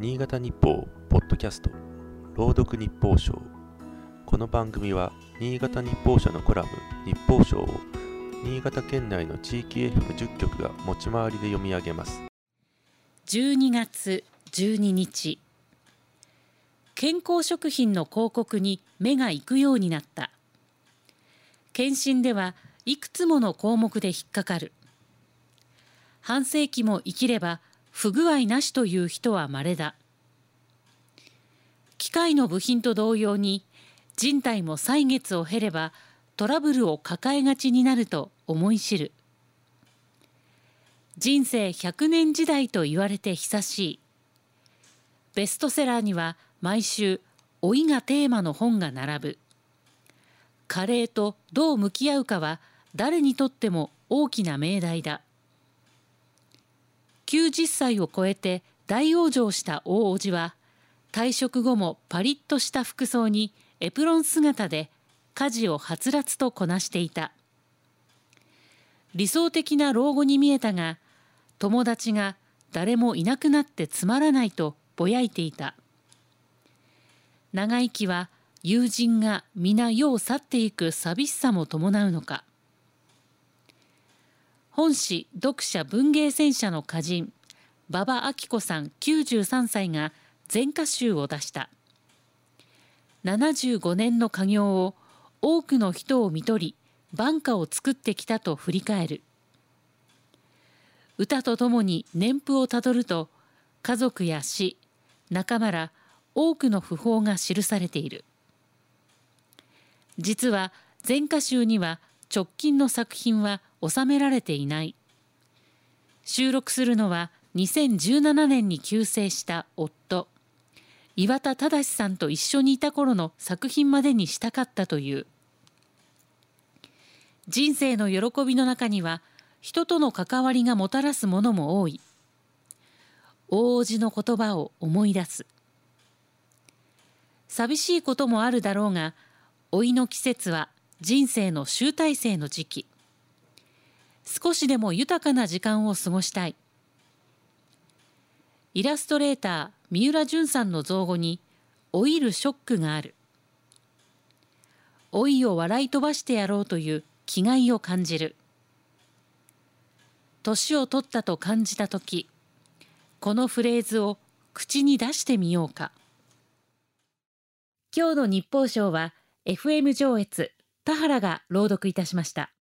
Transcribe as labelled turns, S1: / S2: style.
S1: 新潟日報ポッドキャスト朗読日報賞。この番組は新潟日報社のコラム日報賞を新潟県内の地域 FM10 局が持ち回りで読み上げます。
S2: 12月12日健康食品の広告に目が行くようになった。検診ではいくつもの項目で引っかかる。半世紀も生きれば不具合なしという人は稀だ。機械の部品と同様に人体も歳月を経ればトラブルを抱えがちになると思い知る。人生100年時代と言われて久しい。ベストセラーには毎週老いがテーマの本が並ぶ。加齢とどう向き合うかは誰にとっても大きな命題だ。90歳を超えて大往生した大叔父は退職後もパリッとした服装にエプロン姿で家事をはつらつとこなしていた。理想的な老後に見えたが友達が誰もいなくなってつまらないとぼやいていた。長生きは友人が皆世を去っていく寂しさも伴うのか。本誌読者文芸戦車の歌人馬場明子さん93歳が全歌集を出した。75年の家業を多くの人を見取り晩歌を作ってきたと振り返る。歌とともに年譜をたどると家族や死仲間ら多くの訃報が記されている。実は全歌集には直近の作品は収められていない。収録するのは2017年に急逝した夫岩田忠さんと一緒にいた頃の作品までにしたかったという。人生の喜びの中には人との関わりがもたらすものも多い。大叔父の言葉を思い出す。寂しいこともあるだろうが老いの季節は人生の集大成の時期。少しでも豊かな時間を過ごしたい。イラストレーター三浦淳さんの造語に老いるショックがある。老いを笑い飛ばしてやろうという気概を感じる。年を取ったと感じた時このフレーズを口に出してみようか。今日の日報賞は FM 上越田原が朗読いたしました。